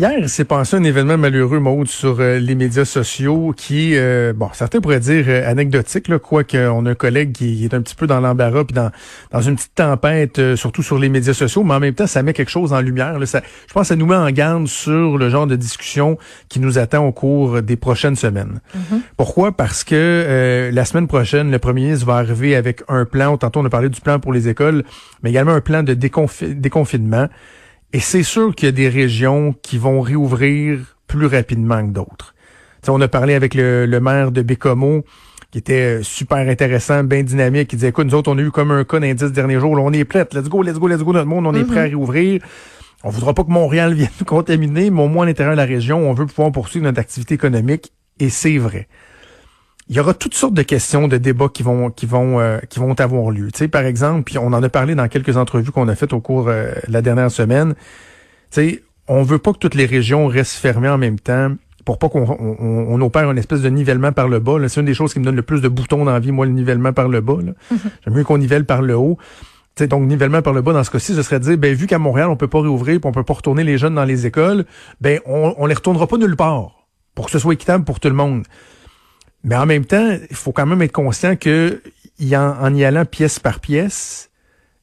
Hier, il s'est passé un événement malheureux, Maude, sur euh, les médias sociaux qui, euh, bon, certains pourraient dire euh, anecdotique, là, quoique on a un collègue qui est un petit peu dans l'embarras puis dans, dans une petite tempête, surtout sur les médias sociaux, mais en même temps, ça met quelque chose en lumière. Là, ça, je pense que ça nous met en garde sur le genre de discussion qui nous attend au cours des prochaines semaines. Mm-hmm. Pourquoi? Parce que la semaine prochaine, le premier ministre va arriver avec un plan, tantôt on a parlé du plan pour les écoles, mais également un plan de déconfi déconfinement. Et c'est sûr qu'il y a des régions qui vont réouvrir plus rapidement que d'autres. on a parlé avec le, maire de Bécomo, qui était super intéressant, bien dynamique, qui disait, écoute, nous autres, on a eu comme un cas d'indice dernier jour, on est prêts, let's go, let's go, let's go, notre monde, on est prêt à réouvrir. On voudra pas que Montréal vienne nous contaminer, mais au moins à l'intérieur de la région, on veut pouvoir poursuivre notre activité économique, et c'est vrai il y aura toutes sortes de questions, de débats qui vont qui vont euh, qui vont avoir lieu. Tu sais, par exemple, puis on en a parlé dans quelques entrevues qu'on a faites au cours euh, de la dernière semaine. Tu sais, on veut pas que toutes les régions restent fermées en même temps pour pas qu'on on, opère une espèce de nivellement par le bas. C'est une des choses qui me donne le plus de boutons dans la vie, moi, le nivellement par le bas. Mm-hmm. J'aime mieux qu'on nivelle par le haut. sais donc, nivellement par le bas, dans ce cas-ci, ce serait de dire, ben, vu qu'à Montréal, on peut pas réouvrir, puis on peut pas retourner les jeunes dans les écoles, ben, on, on les retournera pas nulle part pour que ce soit équitable pour tout le monde. Mais en même temps, il faut quand même être conscient que en, y allant pièce par pièce,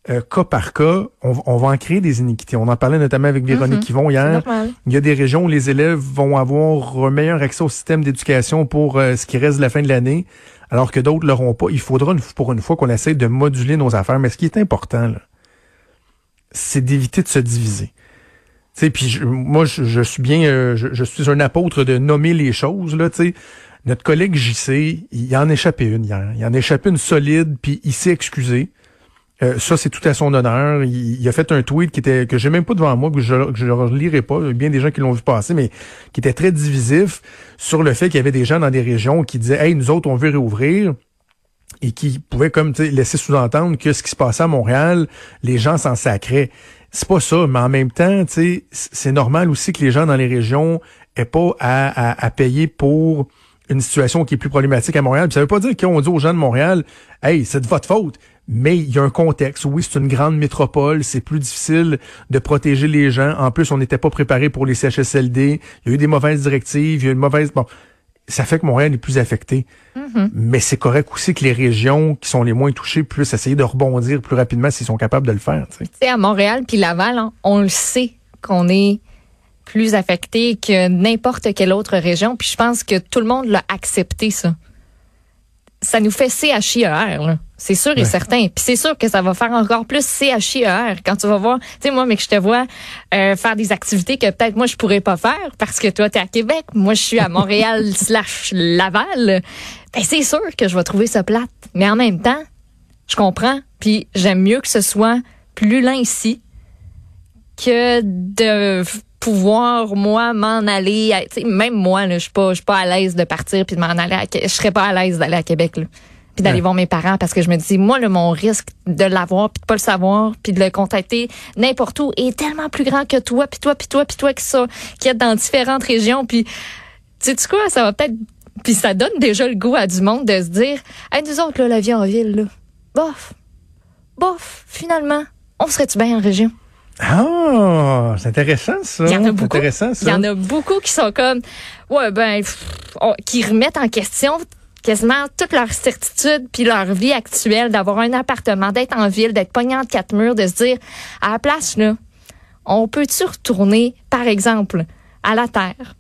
euh, cas par cas, on, va en créer des iniquités. On en parlait notamment avec Véronique mhm. vont hier. Il y a des régions où les élèves vont avoir un meilleur accès au système d'éducation pour euh, ce qui reste de la fin de l'année, alors que d'autres l'auront pas. Il faudra pour une fois qu'on essaie de moduler nos affaires. Mais ce qui est important, c'est d'éviter de se diviser. sais, puis moi, je, suis bien, euh, je, je, suis un apôtre de nommer les choses là. Tu sais, notre collègue JC, il en a échappé une hier. Il en a échappé une solide, puis il s'est excusé. Euh, ça, c'est tout à son honneur. Il, a fait un tweet qui était que j'ai même pas devant moi, que je ne relirai pas. Il y a bien des gens qui l'ont vu passer, mais qui était très divisif sur le fait qu'il y avait des gens dans des régions qui disaient Hey, nous autres, on veut réouvrir et qui pouvaient comme laisser sous-entendre que ce qui se passait à Montréal, les gens s'en sacraient. C'est pas ça, mais en même temps, c'est normal aussi que les gens dans les régions aient pas à payer pour une situation qui est plus problématique à Montréal. Puis ça veut pas dire qu'on dit aux gens de Montréal, hey, c'est de votre faute. Mais il y a un contexte. Oui, c'est une grande métropole. C'est plus difficile de protéger les gens. En plus, on n'était pas préparé pour les CHSLD. Il y a eu des mauvaises directives. Il y a eu une mauvaise, bon. Ça fait que Montréal est plus affecté. Mm-hmm. Mais c'est correct aussi que les régions qui sont les moins touchées puissent essayer de rebondir plus rapidement s'ils sont capables de le faire. Tu sais, à Montréal puis Laval, hein, on le sait qu'on est plus affecté que n'importe quelle autre région. Puis je pense que tout le monde l'a accepté, ça. Ça nous fait CHIER, C'est sûr et certain. Puis c'est sûr que ça va faire encore plus CHIER quand tu vas voir. Tu sais, moi, mais que je te vois euh, faire des activités que peut-être moi, je pourrais pas faire parce que toi, tu es à Québec. Moi, je suis à Montréal slash Laval. Ben, c'est sûr que je vais trouver ça plate. Mais en même temps, je comprends. Puis j'aime mieux que ce soit plus lent ici que de pouvoir moi m'en aller même moi je suis pas je suis pas à l'aise de partir puis de m'en aller à, je serais pas à l'aise d'aller à Québec là puis d'aller voir mes parents parce que je me dis moi le mon risque de l'avoir puis de pas le savoir puis de le contacter n'importe où est tellement plus grand que toi puis toi puis toi puis toi qui ça qui est dans différentes régions puis tu sais quoi ça va peut-être puis ça donne déjà le goût à du monde de se dire hey nous autres là la vie en ville là bof bof finalement on serait-tu bien en région? Ah, c'est intéressant ça. Il y en a beaucoup. Intéressant, ça. Il y en a beaucoup qui sont comme, ouais ben, qui remettent en question quasiment toute leur certitude puis leur vie actuelle d'avoir un appartement, d'être en ville, d'être pogné entre quatre murs, de se dire à la place là, on peut-tu retourner, par exemple, à la terre,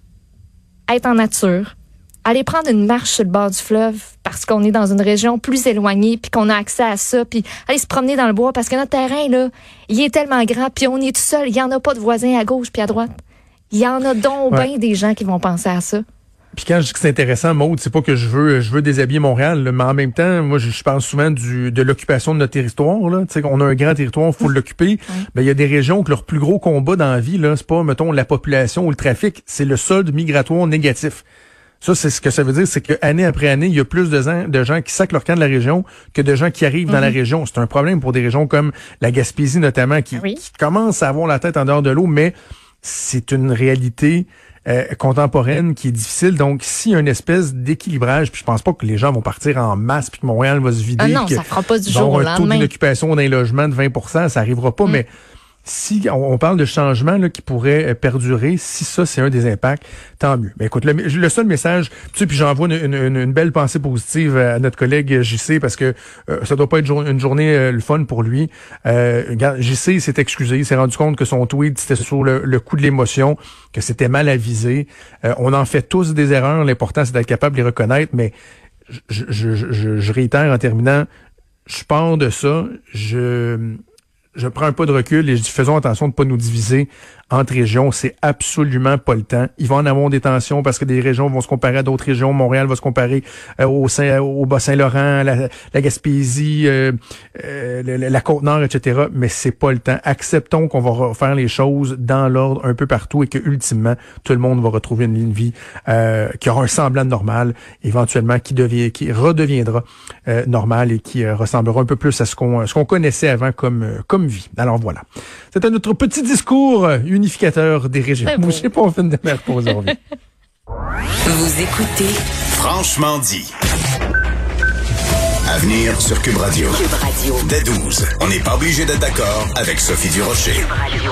être en nature, aller prendre une marche sur le bord du fleuve parce qu'on est dans une région plus éloignée puis qu'on a accès à ça puis aller se promener dans le bois parce que notre terrain là, il est tellement grand puis on est tout seul, il y en a pas de voisins à gauche puis à droite. Il y en a donc bien des gens qui vont penser à ça. Puis quand je dis que c'est intéressant, Maude, c'est pas que je veux je veux déshabiller Montréal, mais en même temps, moi je, pense souvent du de l'occupation de notre territoire. Là. sais on a un grand territoire, il faut l'occuper. Ben, il y a des régions que leur plus gros combat dans la vie, là, c'est pas, mettons, la population ou le trafic, c'est le solde migratoire négatif. Ça, c'est ce que ça veut dire, c'est qu'année après année, il y a plus de gens, de gens qui sacent leur camp de la région que de gens qui arrivent dans la mhm. région. C'est un problème pour des régions comme la Gaspésie notamment, qui, qui commencent à avoir la tête en dehors de l'eau, mais c'est une réalité euh, contemporaine qui est difficile. Donc, s'il y a une espèce d'équilibrage, puis je pense pas que les gens vont partir en masse, puis que Montréal va se vider, ah non, ça fera pas du jour au un taux d'occupation d'un logement de 20 ça arrivera pas, mm. mais si on, parle de changement là, qui pourrait euh, perdurer, si ça c'est un des impacts, tant mieux. Mais écoute, le, seul message, tu sais, puis j'envoie une, belle pensée positive à notre collègue JC parce que euh, ça doit pas être une journée euh, le fun pour lui. Euh, JC s'est excusé, il s'est rendu compte que son tweet c'était sur le, coup de l'émotion, que c'était mal avisé. on en fait tous des erreurs, l'important c'est d'être capable de les reconnaître, mais je, je, je, je réitère en terminant, je pars de ça, je je prends un pas de recul et je dis faisons attention de pas nous diviser entre régions. C'est absolument pas le temps. Il va en avoir des tensions parce que des régions vont se comparer à d'autres régions. Montréal va se comparer euh, au, Saint, au Bas-Saint-Laurent, la, la, Gaspésie, euh, euh, la, Côte-Nord, etc. Mais c'est pas le temps. Acceptons qu'on va refaire les choses dans l'ordre un peu partout et que ultimement tout le monde va retrouver une ligne de vie qui aura un semblant de normal, éventuellement qui devient, qui redeviendra normal et qui ressemblera un peu plus à ce qu'on ce qu'on connaissait avant comme comme vie. Alors voilà. C'était notre petit discours unificateur des régions. Je sais pas, on fait une pour aujourd'hui. Vous écoutez Franchement dit. Avenir sur Cube Radio. Cube Radio. Dès 12, on n'est pas obligé d'être d'accord avec Sophie Durocher. Cube Radio.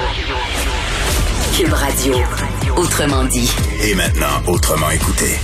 Cube Radio. Autrement dit. Et maintenant, autrement écouté.